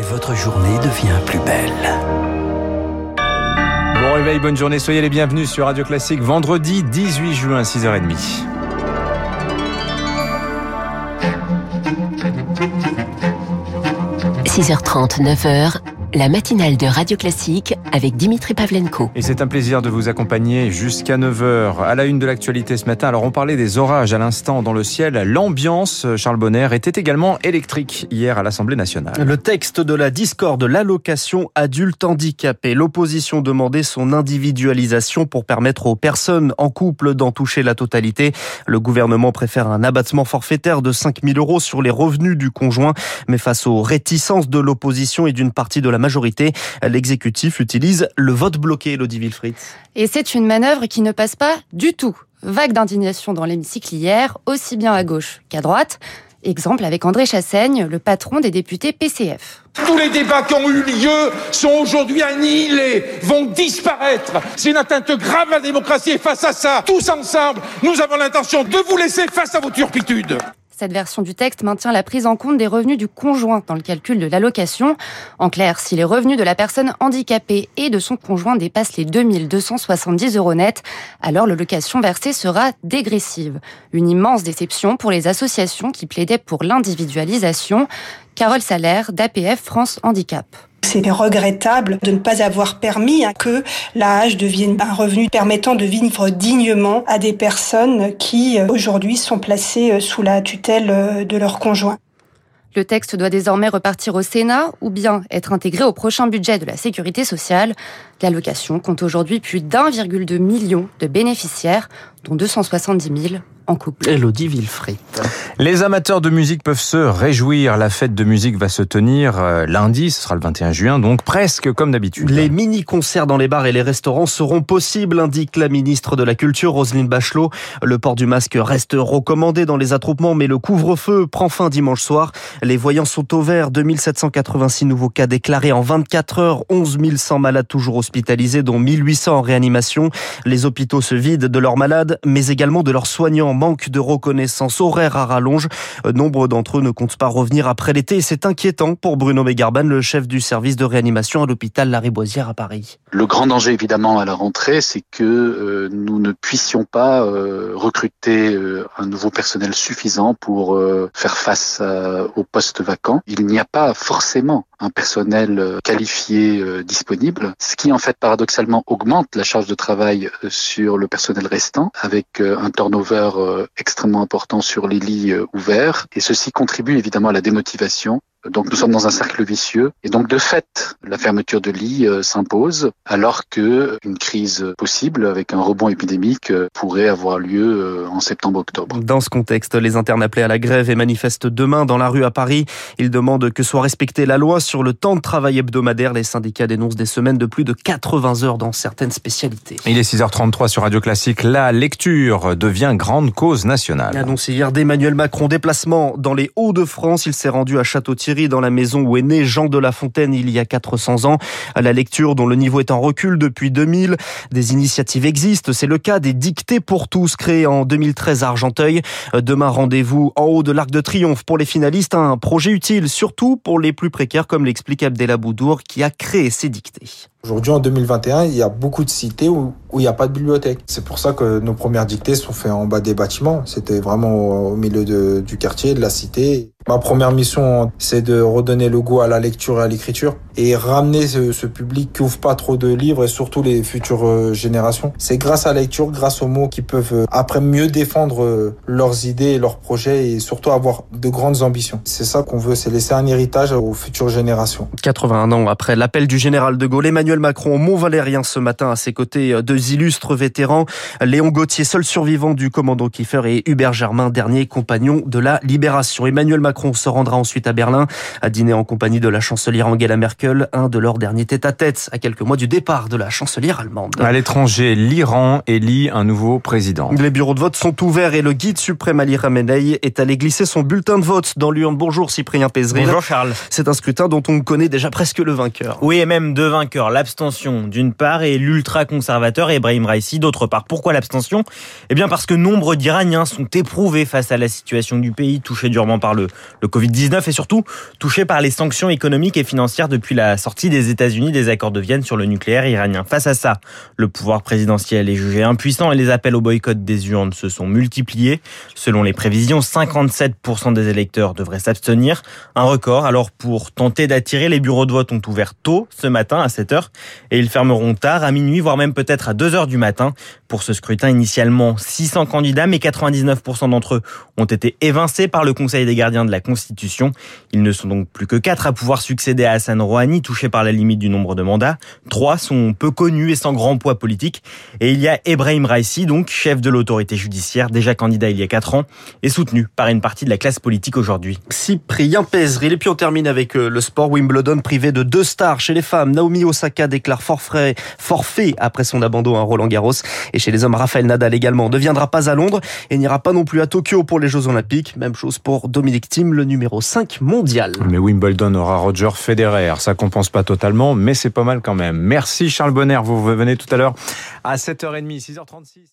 et votre journée devient plus belle. Bon réveil, bonne journée, soyez les bienvenus sur Radio Classique vendredi 18 juin 6h30. – 6h30, 9h, la matinale de Radio Classique avec Dimitri Pavlenko. Et c'est un plaisir de vous accompagner jusqu'à 9h. À la une de l'actualité ce matin, alors on parlait des orages à l'instant dans le ciel. L'ambiance, Charles Bonner, était également électrique hier à l'Assemblée nationale. Le texte de la discorde, l'allocation adulte handicapé. L'opposition demandait son individualisation pour permettre aux personnes en couple d'en toucher la totalité. Le gouvernement préfère un abattement forfaitaire de 5 000 euros sur les revenus du conjoint. Mais face aux réticences de l'opposition et d'une partie de la majorité. L'exécutif utilise le vote bloqué, Elodie Wilfried. Et c'est une manœuvre qui ne passe pas du tout. Vague d'indignation dans l'hémicycle hier, aussi bien à gauche qu'à droite. Exemple avec André Chassaigne, le patron des députés PCF. Tous les débats qui ont eu lieu sont aujourd'hui annihilés, vont disparaître. C'est une atteinte grave à la démocratie et face à ça, tous ensemble, nous avons l'intention de vous laisser face à vos turpitudes. Cette version du texte maintient la prise en compte des revenus du conjoint dans le calcul de l'allocation. En clair, si les revenus de la personne handicapée et de son conjoint dépassent les 2270 euros net, alors l'allocation versée sera dégressive. Une immense déception pour les associations qui plaidaient pour l'individualisation. Carole Salaire d'APF France Handicap. C'est regrettable de ne pas avoir permis que l'AH devienne un revenu permettant de vivre dignement à des personnes qui euh, aujourd'hui sont placées euh, sous la tutelle euh, de leur conjoint. Le texte doit désormais repartir au Sénat ou bien être intégré au prochain budget de la sécurité sociale. L'allocation compte aujourd'hui plus d'1,2 million de bénéficiaires, dont 270 000 en couple. Elodie Villefrit. Les amateurs de musique peuvent se réjouir. La fête de musique va se tenir euh, lundi, ce sera le 21 juin, donc presque comme d'habitude. Les mini-concerts dans les bars et les restaurants seront possibles, indique la ministre de la Culture, Roselyne Bachelot. Le port du masque reste recommandé dans les attroupements, mais le couvre-feu prend fin dimanche soir. Les voyants sont au vert, 2786 nouveaux cas déclarés en 24 heures, 11 100 malades toujours hospitalisés, dont 1800 en réanimation. Les hôpitaux se vident de leurs malades, mais également de leurs soignants manque de reconnaissance horaire à rallonge. Euh, nombre d'entre eux ne comptent pas revenir après l'été et c'est inquiétant pour Bruno Mégarban, le chef du service de réanimation à l'hôpital Lariboisière à Paris. Le grand danger évidemment à la rentrée, c'est que euh, nous ne puissions pas euh, recruter un nouveau personnel suffisant pour faire face aux postes vacants. Il n'y a pas forcément un personnel qualifié disponible, ce qui en fait paradoxalement augmente la charge de travail sur le personnel restant avec un turnover euh, extrêmement important sur les lits euh, ouverts. Et ceci contribue évidemment à la démotivation donc nous sommes dans un cercle vicieux et donc de fait la fermeture de lits euh, s'impose alors que une crise possible avec un rebond épidémique euh, pourrait avoir lieu euh, en septembre-octobre. Dans ce contexte, les internes appelés à la grève et manifestent demain dans la rue à Paris. Ils demandent que soit respectée la loi sur le temps de travail hebdomadaire. Les syndicats dénoncent des semaines de plus de 80 heures dans certaines spécialités. Il est 6h33 sur Radio Classique. La lecture devient grande cause nationale. Annoncé hier d'Emmanuel Macron, déplacement dans les Hauts-de-France. Il s'est rendu à Château-Thierry dans la maison où est né Jean de La Fontaine il y a 400 ans. À la lecture dont le niveau est en recul depuis 2000. Des initiatives existent. C'est le cas des dictées pour tous créées en 2013 à Argenteuil. Demain, rendez-vous en haut de l'Arc de Triomphe pour les finalistes. Un projet utile, surtout pour les plus précaires, comme l'explique Abdella Boudour, qui a créé ces dictées. Aujourd'hui, en 2021, il y a beaucoup de cités où, il n'y a pas de bibliothèque. C'est pour ça que nos premières dictées sont faites en bas des bâtiments. C'était vraiment au milieu de, du quartier, de la cité. Ma première mission, c'est de redonner le goût à la lecture et à l'écriture et ramener ce, ce, public qui ouvre pas trop de livres et surtout les futures euh, générations. C'est grâce à la lecture, grâce aux mots qui peuvent euh, après mieux défendre euh, leurs idées et leurs projets et surtout avoir de grandes ambitions. C'est ça qu'on veut, c'est laisser un héritage aux futures générations. 81 ans après l'appel du général de Gaulle, Emmanuel Macron au Mont-Valérien ce matin à ses côtés deux illustres vétérans, Léon Gauthier, seul survivant du commando Kiefer et Hubert Germain, dernier compagnon de la libération. Emmanuel Macron se rendra ensuite à Berlin à dîner en compagnie de la chancelière Angela Merkel un de leurs derniers tête-à-tête à quelques mois du départ de la chancelière allemande. À l'étranger, l'Iran élit un nouveau président. Les bureaux de vote sont ouverts et le guide suprême Ali Khamenei est allé glisser son bulletin de vote dans l'urne. Bonjour Cyprien Pézeril. Bonjour Charles. C'est un scrutin dont on connaît déjà presque le vainqueur. Oui, et même deux vainqueurs. L'abstention d'une part et l'ultra-conservateur Ebrahim Raisi d'autre part. Pourquoi l'abstention? Eh bien parce que nombre d'Iraniens sont éprouvés face à la situation du pays, touché durement par le, le Covid-19 et surtout touché par les sanctions économiques et financières depuis la sortie des États-Unis des accords de Vienne sur le nucléaire iranien. Face à ça, le pouvoir présidentiel est jugé impuissant et les appels au boycott des urnes se sont multipliés. Selon les prévisions, 57% des électeurs devraient s'abstenir. Un record. Alors pour tenter d'attirer, les bureaux de vote ont ouvert tôt ce matin à 7h et ils fermeront tard à minuit, voire même peut-être à 2h du matin. Pour ce scrutin, initialement 600 candidats, mais 99% d'entre eux ont été évincés par le Conseil des gardiens de la Constitution. Ils ne sont donc plus que 4 à pouvoir succéder à Hassan Rouhani, touché par la limite du nombre de mandats. Trois sont peu connus et sans grand poids politique. Et il y a Ebrahim Raisi, donc chef de l'autorité judiciaire, déjà candidat il y a 4 ans, et soutenu par une partie de la classe politique aujourd'hui. Cyprien Pézril. Et puis on termine avec euh, le sport Wimbledon privé de deux stars chez les femmes. Naomi Osaka déclare forfait, après son abandon à Roland Garros. Et chez les hommes, Raphaël Nadal également ne viendra pas à Londres et n'ira pas non plus à Tokyo pour les Jeux Olympiques. Même chose pour Dominique Thiem, le numéro 5 mondial. Mais Wimbledon aura Roger Federer. Ça compense pas totalement, mais c'est pas mal quand même. Merci Charles Bonner. Vous venez tout à l'heure à 7h30, 6h36.